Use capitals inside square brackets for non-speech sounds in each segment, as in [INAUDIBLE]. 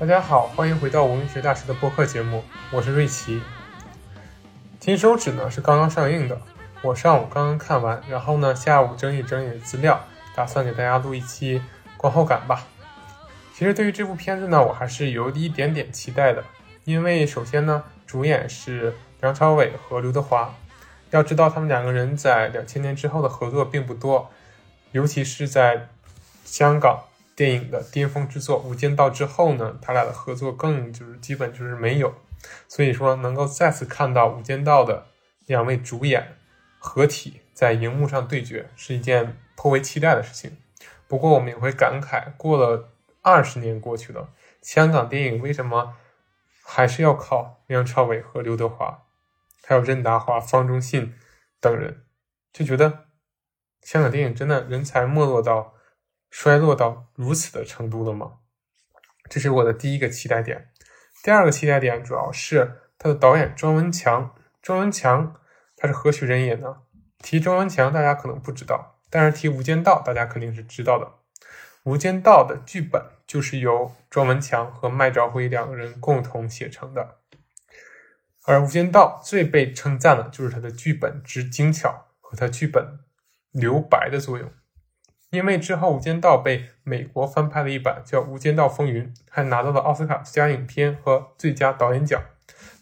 大家好，欢迎回到文学大师的播客节目，我是瑞奇。金手指呢是刚刚上映的，我上午刚刚看完，然后呢下午整理整理资料，打算给大家录一期观后感吧。其实对于这部片子呢，我还是有一点点期待的，因为首先呢，主演是梁朝伟和刘德华。要知道他们两个人在两千年之后的合作并不多，尤其是在香港电影的巅峰之作《无间道》之后呢，他俩的合作更就是基本就是没有。所以说，能够再次看到《无间道》的两位主演合体在荧幕上对决，是一件颇为期待的事情。不过，我们也会感慨，过了二十年过去了，香港电影为什么还是要靠梁朝伟和刘德华？还有任达华、方中信等人，就觉得香港电影真的人才没落到衰落到如此的程度了吗？这是我的第一个期待点。第二个期待点主要是他的导演庄文强。庄文强他是何许人也呢？提庄文强大家可能不知道，但是提《无间道》大家肯定是知道的。《无间道》的剧本就是由庄文强和麦兆辉两个人共同写成的。而《无间道》最被称赞的就是它的剧本之精巧和它剧本留白的作用，因为之后《无间道》被美国翻拍了一版叫《无间道风云》，还拿到了奥斯卡最佳影片和最佳导演奖。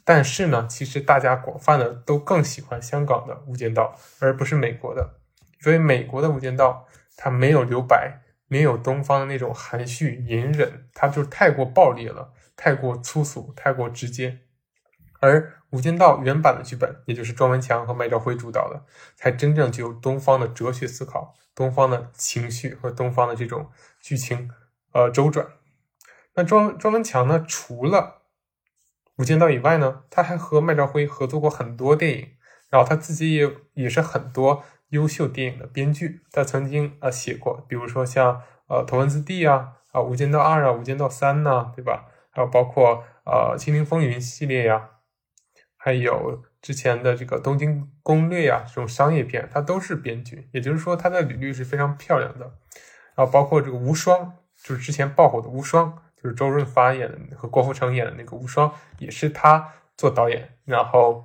但是呢，其实大家广泛的都更喜欢香港的《无间道》，而不是美国的。所以美国的《无间道》它没有留白，没有东方的那种含蓄隐忍，它就太过暴力了，太过粗俗，太过直接。而《无间道》原版的剧本，也就是庄文强和麦兆辉主导的，才真正具有东方的哲学思考、东方的情绪和东方的这种剧情呃周转。那庄庄文强呢，除了《无间道》以外呢，他还和麦兆辉合作过很多电影，然后他自己也也是很多优秀电影的编剧。他曾经呃写过，比如说像呃《头文字 D》啊、啊《无间道二》啊、《无间道三》呐，对吧？还有包括呃《清零风云》系列呀。还有之前的这个《东京攻略》啊，这种商业片，他都是编剧，也就是说他的履历是非常漂亮的。然后包括这个《无双》，就是之前爆火的《无双》，就是周润发演的和郭富城演的那个《无双》，也是他做导演，然后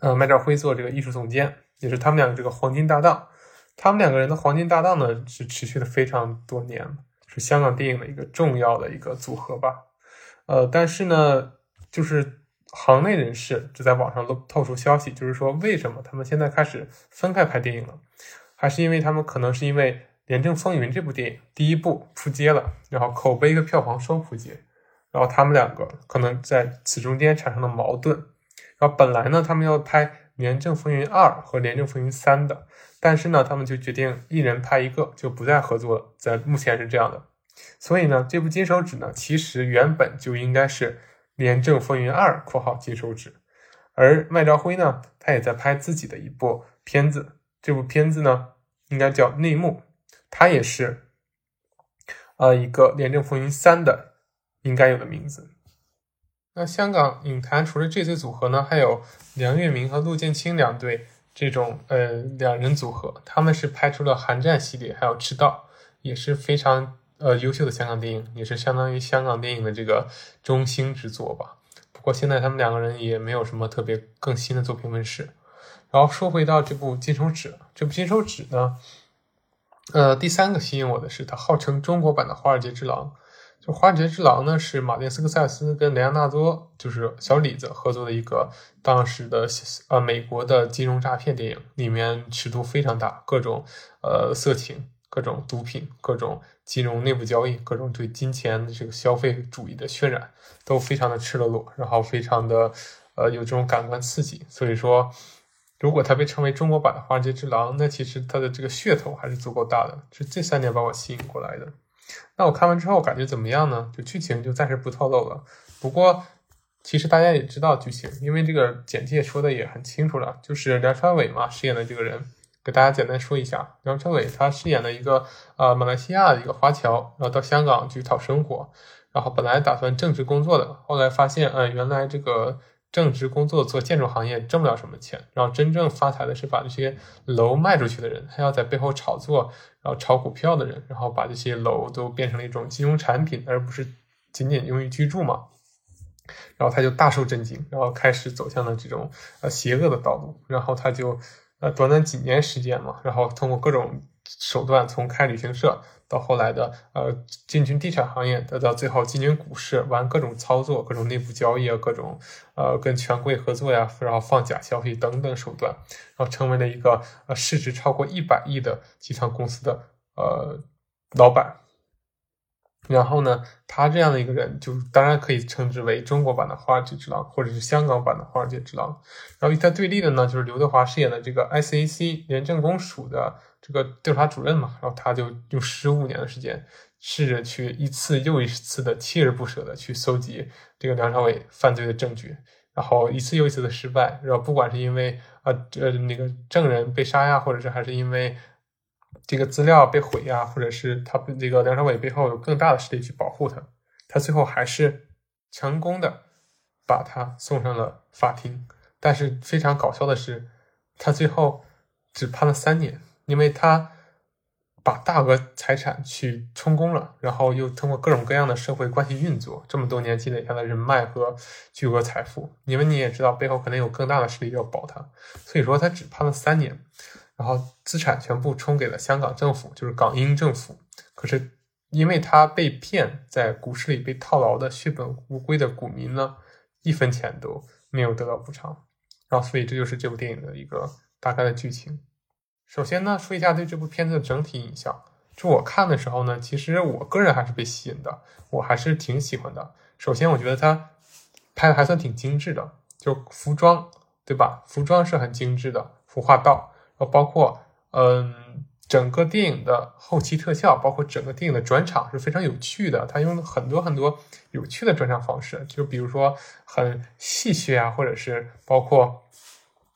呃麦兆辉做这个艺术总监，也是他们两个这个黄金搭档。他们两个人的黄金搭档呢，是持续了非常多年，是香港电影的一个重要的一个组合吧。呃，但是呢，就是。行内人士就在网上露透出消息，就是说为什么他们现在开始分开拍电影了？还是因为他们可能是因为《廉政风云》这部电影第一部扑街了，然后口碑和票房双扑街，然后他们两个可能在此中间产生了矛盾。然后本来呢，他们要拍《廉政风云二》和《廉政风云三》的，但是呢，他们就决定一人拍一个，就不再合作了。在目前是这样的。所以呢，这部《金手指》呢，其实原本就应该是。《廉政风云二》（括号金手指），而麦兆辉呢，他也在拍自己的一部片子，这部片子呢，应该叫《内幕》，它也是，呃，一个《廉政风云三》的应该有的名字。那香港影坛除了这对组合呢，还有梁月明和陆建清两对这种呃两人组合，他们是拍出了《寒战》系列，还有《赤道》，也是非常。呃，优秀的香港电影也是相当于香港电影的这个中兴之作吧。不过现在他们两个人也没有什么特别更新的作品问世。然后说回到这部《金手指》，这部《金手指》呢，呃，第三个吸引我的是它号称中国版的《华尔街之狼》。就《华尔街之狼》呢，是马丁斯科塞斯跟雷昂纳多，就是小李子合作的一个当时的呃美国的金融诈骗电影，里面尺度非常大，各种呃色情。各种毒品、各种金融内部交易、各种对金钱的这个消费主义的渲染，都非常的赤裸裸，然后非常的呃有这种感官刺激。所以说，如果它被称为中国版的《华尔街之狼》，那其实它的这个噱头还是足够大的。是这三点把我吸引过来的。那我看完之后感觉怎么样呢？就剧情就暂时不透露了。不过其实大家也知道剧情，因为这个简介说的也很清楚了，就是梁朝伟嘛饰演的这个人。给大家简单说一下，梁朝伟他饰演了一个呃马来西亚的一个华侨，然后到香港去讨生活，然后本来打算正职工作的，后来发现，嗯，原来这个正职工作做建筑行业挣不了什么钱，然后真正发财的是把这些楼卖出去的人，还要在背后炒作，然后炒股票的人，然后把这些楼都变成了一种金融产品，而不是仅仅用于居住嘛。然后他就大受震惊，然后开始走向了这种呃邪恶的道路。然后他就呃短短几年时间嘛，然后通过各种手段，从开旅行社到后来的呃进军地产行业，再到最后进军股市，玩各种操作、各种内部交易啊，各种呃跟权贵合作呀，然后放假消息等等手段，然后成为了一个呃市值超过一百亿的集团公司的呃老板。然后呢，他这样的一个人，就当然可以称之为中国版的华尔街之狼，或者是香港版的华尔街之狼。然后与他对立的呢，就是刘德华饰演的这个 SAC 廉政公署的这个调查主任嘛。然后他就用十五年的时间，试着去一次又一次的锲而不舍的去搜集这个梁朝伟犯罪的证据，然后一次又一次的失败。然后不管是因为啊呃那个证人被杀呀，或者是还是因为。这个资料被毁呀，或者是他这个梁朝伟背后有更大的势力去保护他，他最后还是成功的把他送上了法庭。但是非常搞笑的是，他最后只判了三年，因为他把大额财产去充公了，然后又通过各种各样的社会关系运作，这么多年积累下的人脉和巨额财富，因为你也知道背后可能有更大的势力要保他，所以说他只判了三年。然后资产全部充给了香港政府，就是港英政府。可是因为他被骗，在股市里被套牢的血本无归的股民呢，一分钱都没有得到补偿。然后，所以这就是这部电影的一个大概的剧情。首先呢，说一下对这部片子的整体印象。就我看的时候呢，其实我个人还是被吸引的，我还是挺喜欢的。首先，我觉得他拍的还算挺精致的，就服装，对吧？服装是很精致的，服化道。包括，嗯，整个电影的后期特效，包括整个电影的转场是非常有趣的。他用了很多很多有趣的转场方式，就比如说很戏谑啊，或者是包括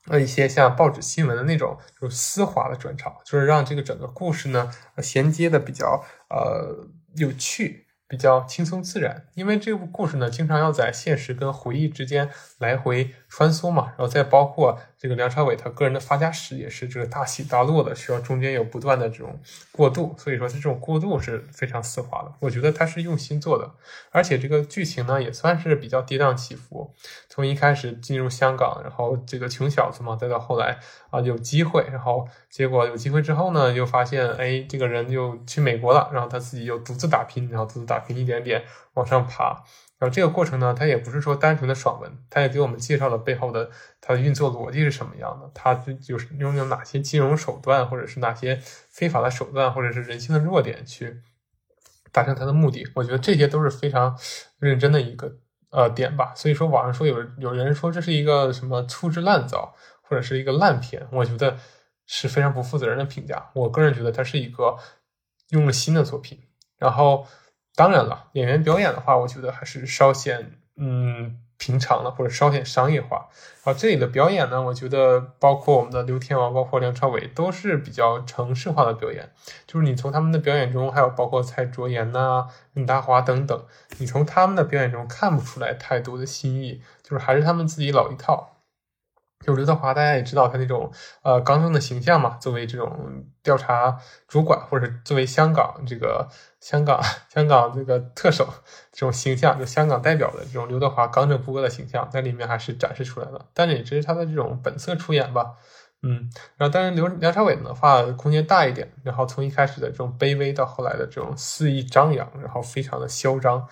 呃一些像报纸新闻的那种，就丝滑的转场，就是让这个整个故事呢衔接的比较呃有趣。比较轻松自然，因为这部故事呢，经常要在现实跟回忆之间来回穿梭嘛，然后再包括这个梁朝伟他个人的发家史也是这个大起大落的，需要中间有不断的这种过渡，所以说他这种过渡是非常丝滑的，我觉得他是用心做的，而且这个剧情呢也算是比较跌宕起伏，从一开始进入香港，然后这个穷小子嘛，再到后来啊有机会，然后结果有机会之后呢，又发现哎这个人又去美国了，然后他自己又独自打拼，然后独自。打拼一点点往上爬，这个过程呢，它也不是说单纯的爽文，它也给我们介绍了背后的它的运作逻辑是什么样的，它就是拥有哪些金融手段，或者是哪些非法的手段，或者是人性的弱点去达成它的目的。我觉得这些都是非常认真的一个呃点吧。所以说，网上说有有人说这是一个什么粗制滥造，或者是一个烂片，我觉得是非常不负责任的评价。我个人觉得它是一个用了心的作品，然后。当然了，演员表演的话，我觉得还是稍显嗯平常了，或者稍显商业化。然后这里的表演呢，我觉得包括我们的刘天王，包括梁朝伟，都是比较城市化的表演。就是你从他们的表演中，还有包括蔡卓妍呐、任达华等等，你从他们的表演中看不出来太多的新意，就是还是他们自己老一套。就刘德华，大家也知道他那种呃刚正的形象嘛，作为这种调查主管，或者作为香港这个香港香港这个特首这种形象，就香港代表的这种刘德华刚正不阿的形象，在里面还是展示出来了。但是也只是他的这种本色出演吧，嗯。然后当然刘梁朝伟的话空间大一点，然后从一开始的这种卑微到后来的这种肆意张扬，然后非常的嚣张。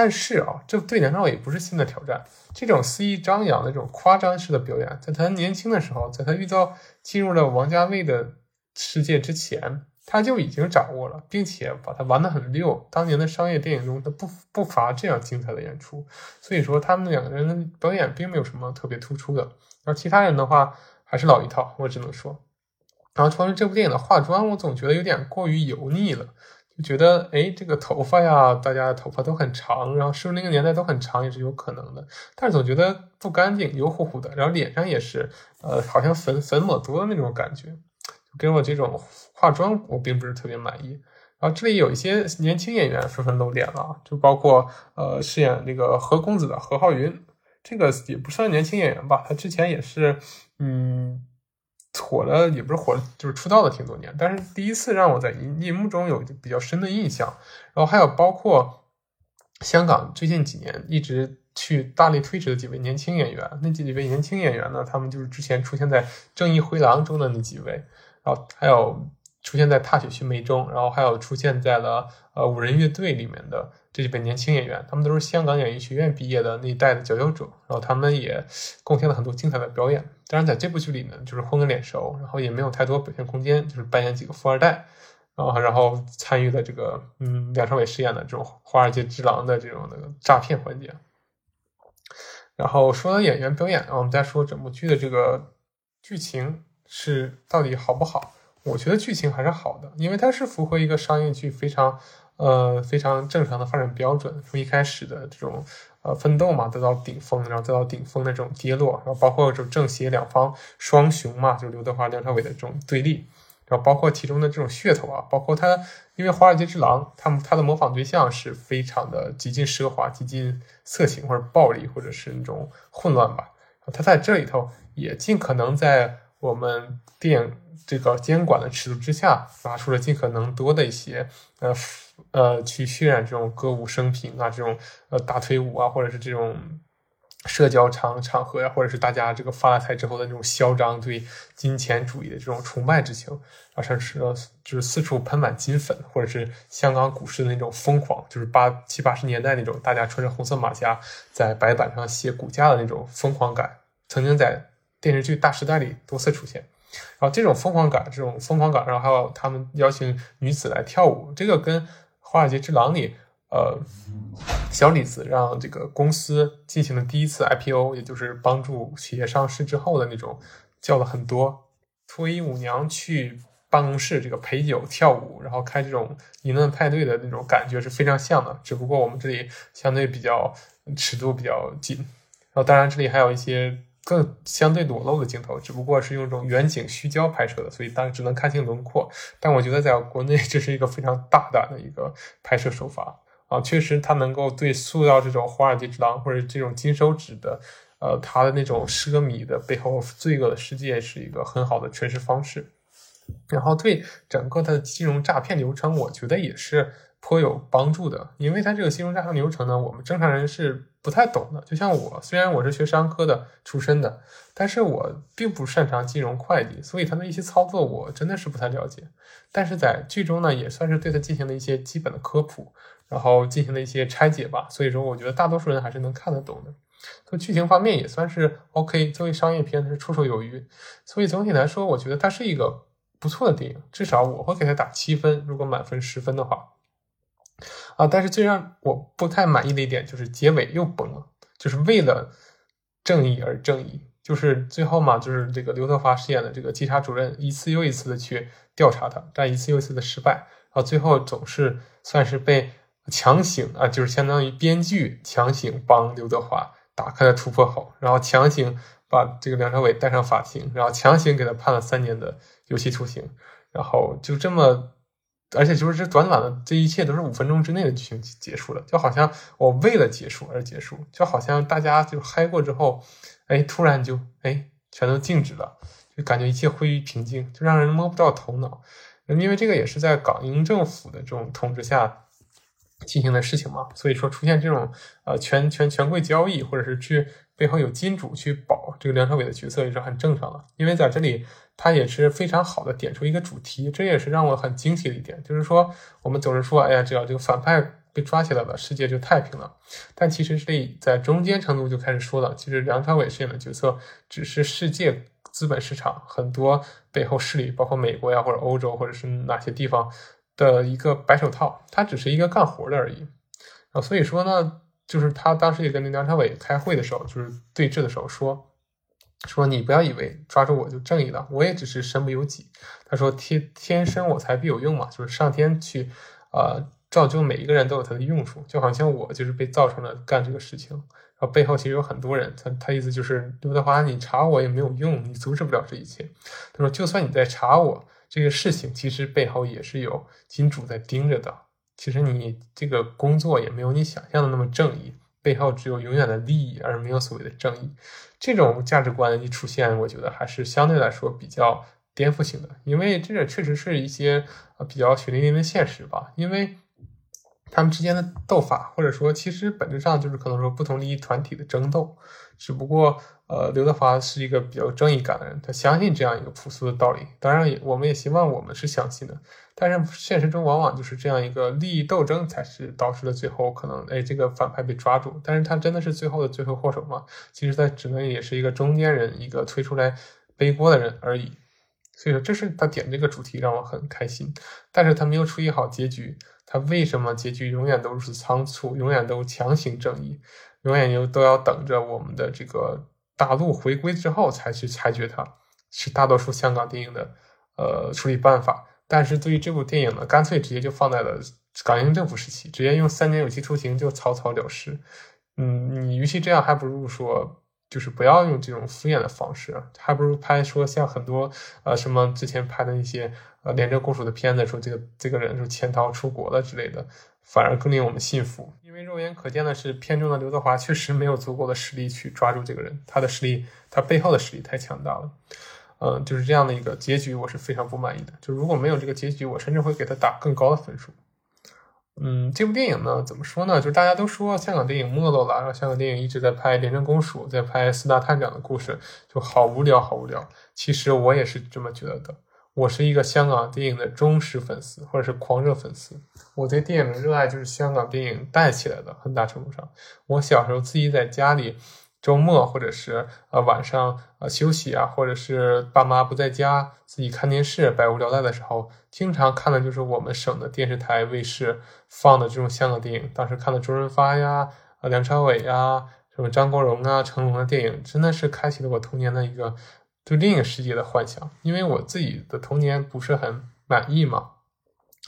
但是啊，这对梁朝伟不是新的挑战。这种肆意张扬的这种夸张式的表演，在他年轻的时候，在他遇到进入了王家卫的世界之前，他就已经掌握了，并且把他玩得很溜。当年的商业电影中，他不不乏这样精彩的演出。所以说，他们两个人的表演并没有什么特别突出的。而其他人的话，还是老一套，我只能说。然后，关于这部电影的化妆，我总觉得有点过于油腻了。就觉得哎，这个头发呀，大家的头发都很长，然后是不是那个年代都很长也是有可能的，但是总觉得不干净，油乎乎的，然后脸上也是，呃，好像粉粉抹多的那种感觉，给我这种化妆我并不是特别满意。然后这里有一些年轻演员纷纷露脸了，就包括呃饰演那个何公子的何浩云，这个也不算年轻演员吧，他之前也是嗯。火了也不是火了，就是出道了挺多年，但是第一次让我在荧荧幕中有比较深的印象。然后还有包括香港最近几年一直去大力推迟的几位年轻演员，那几位年轻演员呢，他们就是之前出现在《正义回廊》中的那几位，然后还有出现在《踏雪寻梅》中，然后还有出现在了呃五人乐队里面的这几位年轻演员，他们都是香港演艺学院毕业的那一代的佼佼者，然后他们也贡献了很多精彩的表演。当然，在这部剧里呢，就是混个脸熟，然后也没有太多表现空间，就是扮演几个富二代。啊，然后参与了这个，嗯，梁朝伟饰演的这种华尔街之狼的这种那个诈骗环节。然后说到演员表演，我们再说整部剧的这个剧情是到底好不好？我觉得剧情还是好的，因为它是符合一个商业剧非常呃非常正常的发展标准，从一开始的这种呃奋斗嘛，得到顶峰，然后再到顶峰的这种跌落，然后包括这种正邪两方双雄嘛，就刘德华、梁朝伟的这种对立。然后包括其中的这种噱头啊，包括他，因为《华尔街之狼》，他们他的模仿对象是非常的极尽奢华、极尽色情或者暴力，或者是那种混乱吧。他在这里头也尽可能在我们电影这个监管的尺度之下，拿出了尽可能多的一些呃呃去渲染这种歌舞升平啊，这种呃大腿舞啊，或者是这种。社交场场合呀，或者是大家这个发了财之后的那种嚣张，对金钱主义的这种崇拜之情，啊，甚至就是四处喷满金粉，或者是香港股市的那种疯狂，就是八七八十年代那种大家穿着红色马甲在白板上写股价的那种疯狂感，曾经在电视剧《大时代》里多次出现。然后这种疯狂感，这种疯狂感，然后还有他们邀请女子来跳舞，这个跟《华尔街之狼》里。呃，小李子让这个公司进行了第一次 IPO，也就是帮助企业上市之后的那种，叫了很多脱衣舞娘去办公室这个陪酒跳舞，然后开这种淫乱派对的那种感觉是非常像的。只不过我们这里相对比较尺度比较紧，然后当然这里还有一些更相对裸露的镜头，只不过是用这种远景虚焦拍摄的，所以当然只能看清轮廓。但我觉得在国内 [LAUGHS] 这是一个非常大胆的一个拍摄手法。啊，确实，它能够对塑造这种华尔街之狼或者这种金手指的，呃，他的那种奢靡的背后罪恶的世界是一个很好的诠释方式。然后对整个它的金融诈骗流程，我觉得也是颇有帮助的，因为它这个金融诈骗流程呢，我们正常人是不太懂的。就像我，虽然我是学商科的出身的，但是我并不擅长金融会计，所以它的一些操作我真的是不太了解。但是在剧中呢，也算是对它进行了一些基本的科普。然后进行了一些拆解吧，所以说我觉得大多数人还是能看得懂的。从剧情方面也算是 OK，作为商业片是绰绰有余。所以总体来说，我觉得它是一个不错的电影，至少我会给它打七分。如果满分十分的话，啊，但是最让我不太满意的一点就是结尾又崩了，就是为了正义而正义，就是最后嘛，就是这个刘德华饰演的这个稽查主任一次又一次的去调查他，但一次又一次的失败，然后最后总是算是被。强行啊，就是相当于编剧强行帮刘德华打开了突破口，然后强行把这个梁朝伟带上法庭，然后强行给他判了三年的有期徒刑，然后就这么，而且就是这短短的这一切都是五分钟之内的剧情结束了，就好像我为了结束而结束，就好像大家就嗨过之后，哎，突然就哎全都静止了，就感觉一切归于平静，就让人摸不到头脑，因为这个也是在港英政府的这种统治下。进行的事情嘛，所以说出现这种呃权权权贵交易，或者是去背后有金主去保这个梁朝伟的角色也是很正常的。因为在这里他也是非常好的点出一个主题，这也是让我很惊喜的一点，就是说我们总是说，哎呀，只要这个反派被抓起来了，世界就太平了。但其实这里在中间程度就开始说了，其实梁朝伟饰演的角色只是世界资本市场很多背后势力，包括美国呀或者欧洲或者是哪些地方。的一个白手套，他只是一个干活的而已啊，所以说呢，就是他当时也跟梁朝伟开会的时候，就是对峙的时候说，说你不要以为抓住我就正义了，我也只是身不由己。他说天天生我材必有用嘛，就是上天去啊造就每一个人都有他的用处，就好像我就是被造成了干这个事情，然后背后其实有很多人，他他意思就是刘德华你查我也没有用，你阻止不了这一切。他说就算你在查我。这个事情其实背后也是有金主在盯着的。其实你这个工作也没有你想象的那么正义，背后只有永远的利益，而没有所谓的正义。这种价值观一出现，我觉得还是相对来说比较颠覆性的，因为这个确实是一些呃比较血淋淋的现实吧。因为他们之间的斗法，或者说其实本质上就是可能说不同利益团体的争斗，只不过呃，刘德华是一个比较正义感的人，他相信这样一个朴素的道理。当然，也我们也希望我们是相信的，但是现实中往往就是这样一个利益斗争才是导致了最后可能哎这个反派被抓住，但是他真的是最后的罪魁祸首吗？其实他只能也是一个中间人，一个推出来背锅的人而已。所以说，这是他点这个主题让我很开心，但是他没有处理好结局。他为什么结局永远都如此仓促，永远都强行正义，永远又都要等着我们的这个大陆回归之后才去裁决它，是大多数香港电影的呃处理办法。但是对于这部电影呢，干脆直接就放在了港英政府时期，直接用三年有期徒刑就草草了事。嗯，你与其这样，还不如说。就是不要用这种敷衍的方式，还不如拍说像很多呃什么之前拍的那些呃廉政公署的片子，说这个这个人就潜逃出国了之类的，反而更令我们信服。因为肉眼可见的是，片中的刘德华确实没有足够的实力去抓住这个人，他的实力，他背后的实力太强大了。嗯，就是这样的一个结局，我是非常不满意的。就如果没有这个结局，我甚至会给他打更高的分数。嗯，这部电影呢，怎么说呢？就是大家都说香港电影没落了，然后香港电影一直在拍廉政公署，在拍四大探长的故事，就好无聊，好无聊。其实我也是这么觉得的。我是一个香港电影的忠实粉丝，或者是狂热粉丝。我对电影的热爱就是香港电影带起来的，很大程度上。我小时候自己在家里。周末或者是呃晚上呃休息啊，或者是爸妈不在家，自己看电视百无聊赖的时候，经常看的就是我们省的电视台卫视放的这种香港电影。当时看的周润发呀、啊梁朝伟呀、什么张国荣啊、成龙的电影，真的是开启了我童年的一个对另一个世界的幻想。因为我自己的童年不是很满意嘛，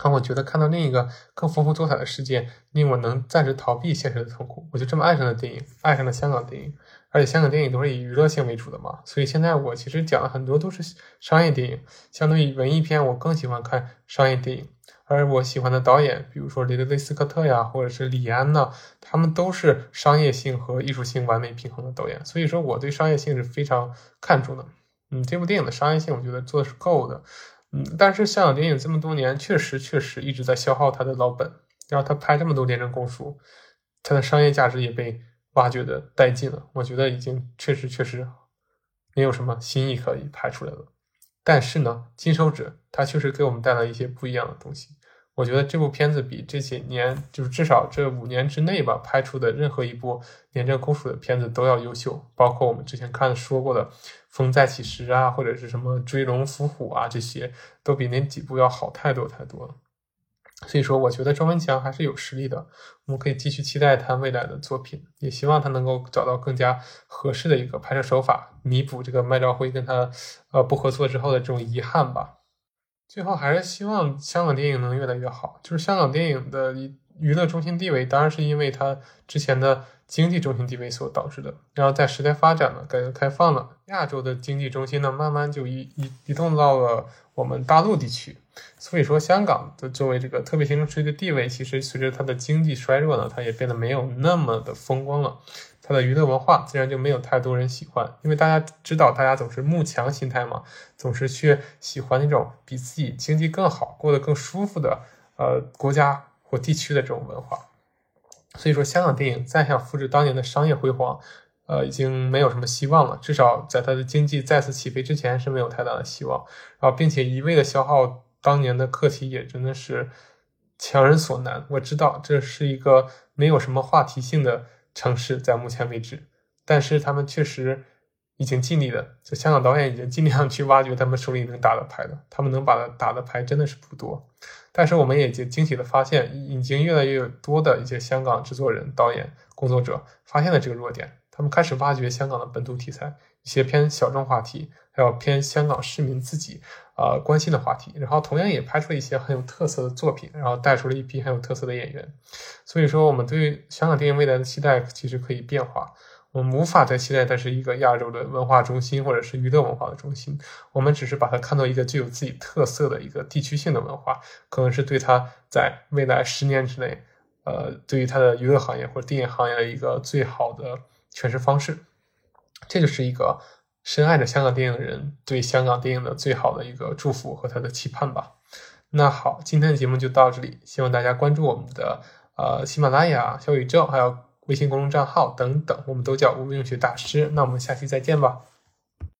让我觉得看到另一个更丰富多彩的世界，令我能暂时逃避现实的痛苦。我就这么爱上了电影，爱上了香港电影。而且香港电影都是以娱乐性为主的嘛，所以现在我其实讲的很多都是商业电影，相对于文艺片，我更喜欢看商业电影。而我喜欢的导演，比如说雷德利·斯科特呀，或者是李安呢，他们都是商业性和艺术性完美平衡的导演。所以说，我对商业性是非常看重的。嗯，这部电影的商业性，我觉得做的是够的。嗯，但是香港电影这么多年，确实确实一直在消耗他的老本，然后他拍这么多廉政公署，他的商业价值也被。挖掘的殆尽了，我觉得已经确实确实没有什么新意可以拍出来了。但是呢，金手指它确实给我们带来一些不一样的东西。我觉得这部片子比这些年，就是至少这五年之内吧，拍出的任何一部廉政公署的片子都要优秀。包括我们之前看说过的《风再起时》啊，或者是什么《追龙伏虎》啊，这些都比那几部要好太多太多了。所以说，我觉得周文强还是有实力的，我们可以继续期待他未来的作品，也希望他能够找到更加合适的一个拍摄手法，弥补这个麦兆辉跟他呃不合作之后的这种遗憾吧。最后，还是希望香港电影能越来越好。就是香港电影的娱乐中心地位，当然是因为它之前的经济中心地位所导致的。然后在时代发展了，改革开放了，亚洲的经济中心呢，慢慢就移移移动到了我们大陆地区。所以说，香港的作为这个特别行政区的地位，其实随着它的经济衰弱呢，它也变得没有那么的风光了。它的娱乐文化自然就没有太多人喜欢，因为大家知道，大家总是慕强心态嘛，总是去喜欢那种比自己经济更好、过得更舒服的呃国家或地区的这种文化。所以说，香港电影再想复制当年的商业辉煌，呃，已经没有什么希望了。至少在它的经济再次起飞之前是没有太大的希望。然后，并且一味的消耗。当年的课题也真的是强人所难。我知道这是一个没有什么话题性的城市，在目前为止，但是他们确实已经尽力了。就香港导演已经尽量去挖掘他们手里能打的牌了。他们能把的打的牌真的是不多，但是我们也就惊喜的发现，已经越来越多的一些香港制作人、导演、工作者发现了这个弱点，他们开始挖掘香港的本土题材，一些偏小众话题，还有偏香港市民自己。呃，关心的话题，然后同样也拍出了一些很有特色的作品，然后带出了一批很有特色的演员。所以说，我们对香港电影未来的期待其实可以变化。我们无法再期待它是一个亚洲的文化中心，或者是娱乐文化的中心。我们只是把它看作一个具有自己特色的一个地区性的文化，可能是对它在未来十年之内，呃，对于它的娱乐行业或者电影行业的一个最好的诠释方式。这就是一个。深爱着香港电影的人对香港电影的最好的一个祝福和他的期盼吧。那好，今天的节目就到这里，希望大家关注我们的呃喜马拉雅、小宇宙，还有微信公众账号等等，我们都叫无用学大师。那我们下期再见吧。